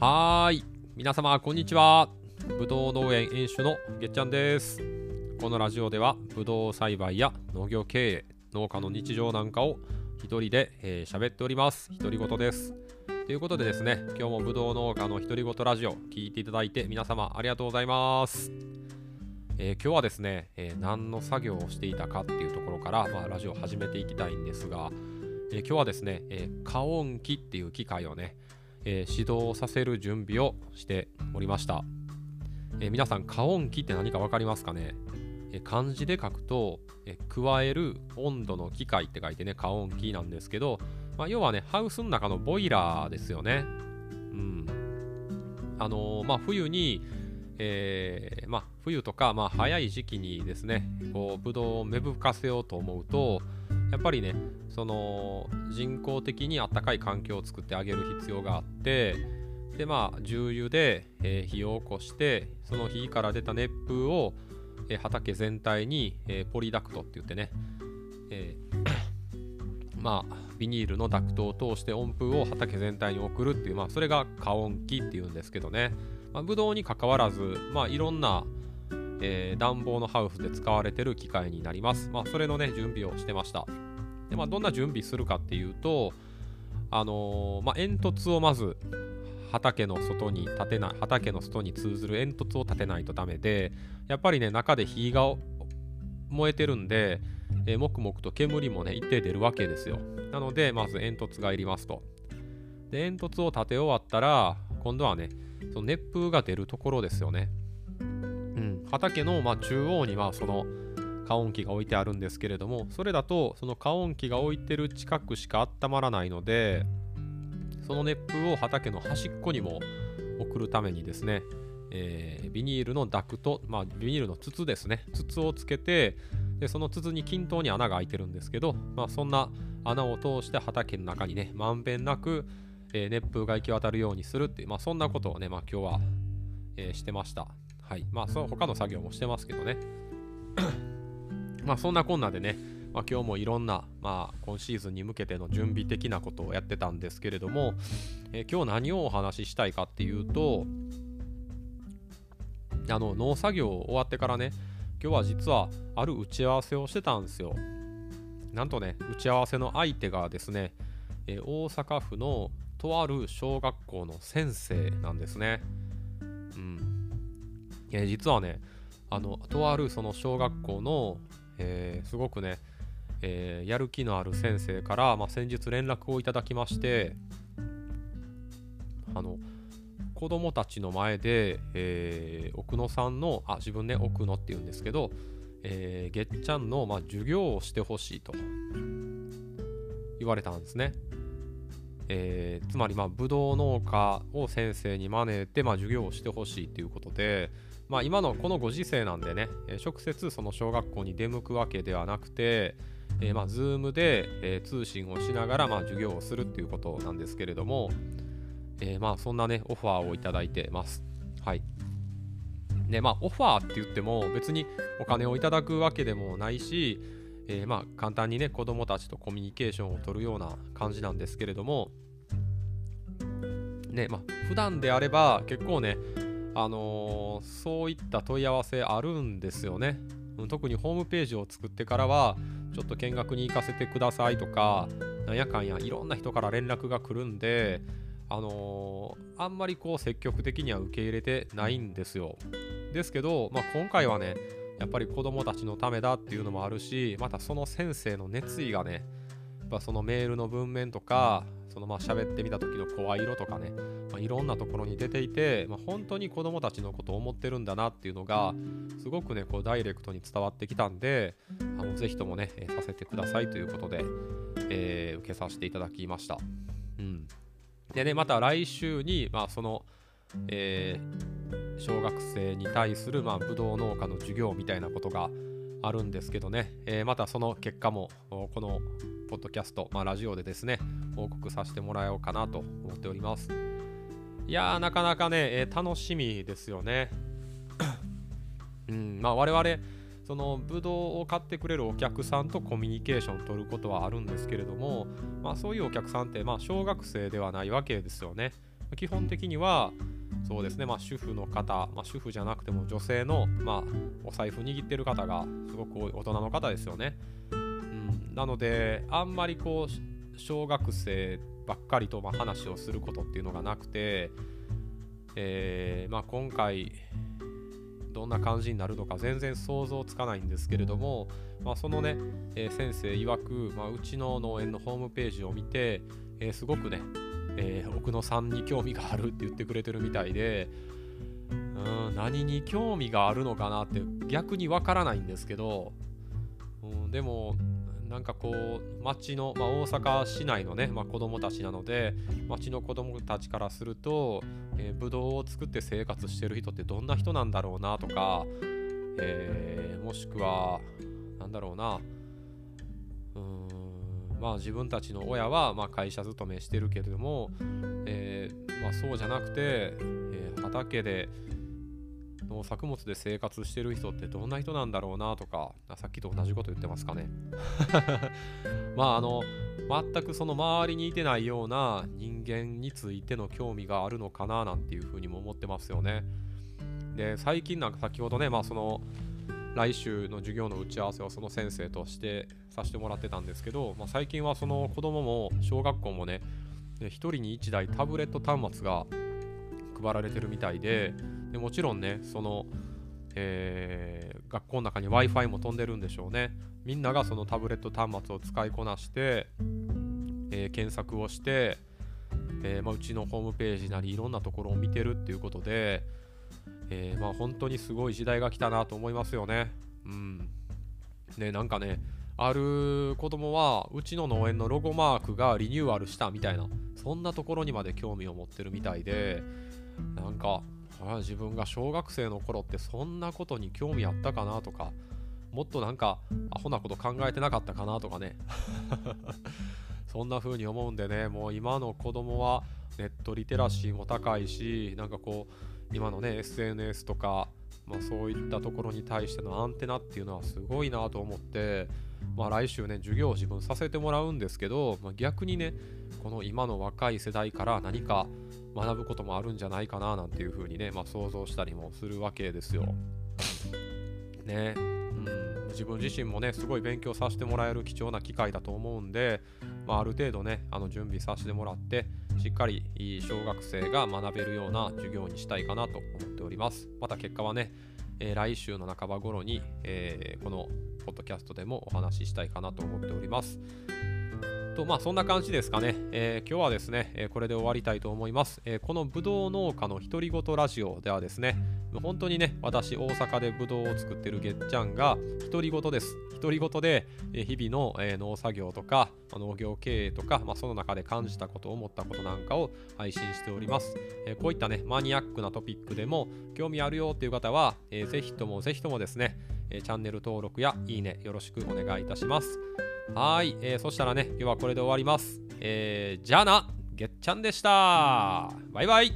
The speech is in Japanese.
はーい。皆様、こんにちは。ぶどう農園園主のげっちゃんです。このラジオでは、ぶどう栽培や農業経営、農家の日常なんかを一人で喋、えー、っております。独り言です。ということでですね、今日もぶどう農家の独り言ラジオ聞いていただいて皆様ありがとうございます。えー今日はですね、えー何の作業をしていたかっていうところから、まあ、ラジオを始めていきたいんですが、え今日はですね、えー加温器っていう機械をね、えー指導させる準備をしておりました、えー皆さん加温器って何か分かりますかね、えー漢字で書くと、えー加える温度の機械って書いてね加温器なんですけど、まあ、要はねハウスの中のボイラーですよね。うん。あのーまあ冬にえーまあ、冬とか、まあ、早い時期にですねこうブドウを芽吹かせようと思うとやっぱりねその人工的にあったかい環境を作ってあげる必要があってでまあ重油で、えー火を起こしてその火から出た熱風を、えー畑全体に、えーポリダクトって言ってね、えー まあビニールのダクトを通して温風を畑全体に送るっていう、まあ、それが加温器っていうんですけどね、まあ、ブドウに関わらず、まあ、いろんな、えー暖房のハウスで使われてる機械になります。まあ、それのね、準備をしてました。で、まあ、どんな準備するかっていうと、あのーまあ、煙突をまず畑の外に立てない、畑の外に通ずる煙突を立てないとダメで、やっぱりね、中で火が燃えてるんで、えー、もくもくと煙もね、一定出るわけですよ。なので、まず煙突がいりますと。で、煙突を立て終わったら、今度はね、その熱風が出るところですよね。うん、畑のま中央にはその加温器が置いてあるんですけれども、それだとその加温器が置いてる近くしか温まらないので、その熱風を畑の端っこにも送るためにですね、えービニールのダクト、まあ、ビニールの筒ですね、筒をつけて、でその筒に均等に穴が開いてるんですけど、まあ、そんな穴を通して畑の中にね、まんべんなく、えー熱風が行き渡るようにするっていう、まあ、そんなことをね、まあ、今日は、えーしてました。はい。まあ、その他の作業もしてますけどね。まあ、そんなこんなでね、まあ、今日もいろんな、まあ、今シーズンに向けての準備的なことをやってたんですけれども、えー今日何をお話ししたいかっていうと、あの農作業終わってからね、今日は実はある打ち合わせをしてたんですよ。なんとね、打ち合わせの相手がですね、えー大阪府のとある小学校の先生なんですね。うん。えー実はね、あの、とあるその小学校の、えーすごくね、えーやる気のある先生から、まあ、先日連絡をいただきまして、あの、子供たちの前で、えー奥野さんの、あ、自分ね、奥野って言うんですけど、えーげっちゃんの、まあ、授業をしてほしいと言われたんですね。えーつまり、まあ、ブドウ農家を先生に招いて、まあ、授業をしてほしいということで、まあ、今のこのご時世なんでね、えー直接その小学校に出向くわけではなくて、えーまあ、Zoom で、えー通信をしながら、まあ、授業をするっていうことなんですけれども、えーまあ、そんなね、オファーをいただいてます。はい。で、まあ、オファーって言っても、別にお金をいただくわけでもないし、えーまあ、簡単にね、子供たちとコミュニケーションを取るような感じなんですけれども、ね、まあ、普段であれば結構ね、あのーそういった問い合わせあるんですよね。特にホームページを作ってからは、ちょっと見学に行かせてくださいとか、なんやかんやいろんな人から連絡が来るんで、あのーあんまりこう積極的には受け入れてないんですよ。ですけど、まあ、今回はね、やっぱり子供たちのためだっていうのもあるし、またその先生の熱意がね、ぱそのメールの文面とか、そのまあ喋ってみた時の声色とかね、まあ、いろんなところに出ていて、まあ、本当に子供たちのことを思ってるんだなっていうのが、すごくね、こうダイレクトに伝わってきたんで、あのぜひともね、えさせてくださいということで、えー受けさせていただきました。うん。でね、また来週に、まあ、その、えー小学生に対する、まあ、ブドウ農家の授業みたいなことがあるんですけどね、えーまたその結果もこのポッドキャスト、まあ、ラジオでですね報告させてもらおうかなと思っております。いやーなかなかね、えー楽しみですよね。うんまあ我々そのブドウを買ってくれるお客さんとコミュニケーションを取ることはあるんですけれども、まあ、そういうお客さんってまあ小学生ではないわけですよね。基本的にはそうですね、まあ、主婦の方、まあ、主婦じゃなくても女性の、まあ、お財布握ってる方がすごく大人の方ですよね。うん、なのであんまりこう小学生ばっかりとま話をすることっていうのがなくて、えー、まあ、今回どんな感じになるのか全然想像つかないんですけれども、まあ、そのね、えー、先生曰く、まあ、うちの農園のホームページを見て、えー、すごくね、えー、奥野さんに興味があるって言ってくれてるみたいでうん何に興味があるのかなって逆にわからないんですけど、うん、でもなんかこう町の、まあ、大阪市内のね、まあ、子供たちなので町の子供たちからすると、えー、ブドウを作って生活してる人ってどんな人なんだろうなとか、えー、もしくはなんだろうなうんまあ自分たちの親はま会社勤めしてるけれども、えー、ま、そうじゃなくて、え畑で農作物で生活してる人ってどんな人なんだろうなとかさっきと同じこと言ってますかね。まああの全くその周りにいてないような人間についての興味があるのかななんていうふうにも思ってますよね。で最近なんか先ほどねまあその来週の授業の打ち合わせをその先生としてさせてもらってたんですけど、まあ、最近はその子供も小学校もね1人に1台タブレット端末が配られてるみたいででもちろんねその、えー、学校の中に w i f i も飛んでるんでしょうね。みんながそのタブレット端末を使いこなして、えー、検索をして、えー、まあ、うちのホームページなりいろんなところを見てるっていうことで、えまあ、本当にすごい時代が来たなと思いますよね。うん。ねなんかねある子供はうちの農園のロゴマークがリニューアルしたみたいなそんなところにまで興味を持ってるみたいでなんかあ自分が小学生の頃ってそんなことに興味あったかなとかもっとなんかアホなこと考えてなかったかなとかね。そんな風に思うんでねもう今の子供はネットリテラシーも高いしなんかこう今のね SNS とか、まあ、そういったところに対してのアンテナっていうのはすごいなと思ってまあ来週ね授業を自分させてもらうんですけど、まあ、逆にねこの今の若い世代から何か学ぶこともあるんじゃないかななんていうふうにね、まあ、想像したりもするわけですよ。ねうん自分自身もねすごい勉強させてもらえる貴重な機会だと思うんで、まあ、ある程度ねあの準備させてもらってしっかり小学生が学べるような授業にしたいかなと思っております。また結果はね、えー、来週の半ば頃に、えー、このポッドキャストでもお話ししたいかなと思っております。とまあそんな感じですかね、えー、今日はですね、え、これで終わりたいと思います、え、このぶどう農家の独り言ラジオではですね本当にね私大阪でぶどうを作ってるげっちゃんが独り言です独り言で日々の、農作業とか農業経営とか、まあ、その中で感じたこと思ったことなんかを配信しております、こういったねマニアックなトピックでも興味あるよっていう方は、えー、ぜひともぜひともですね、チャンネル登録やいいねよろしくお願いいたしますはい、えー、そしたらね、今日はこれで終わります。えー、じゃあな、げっちゃんでした。バイバイ。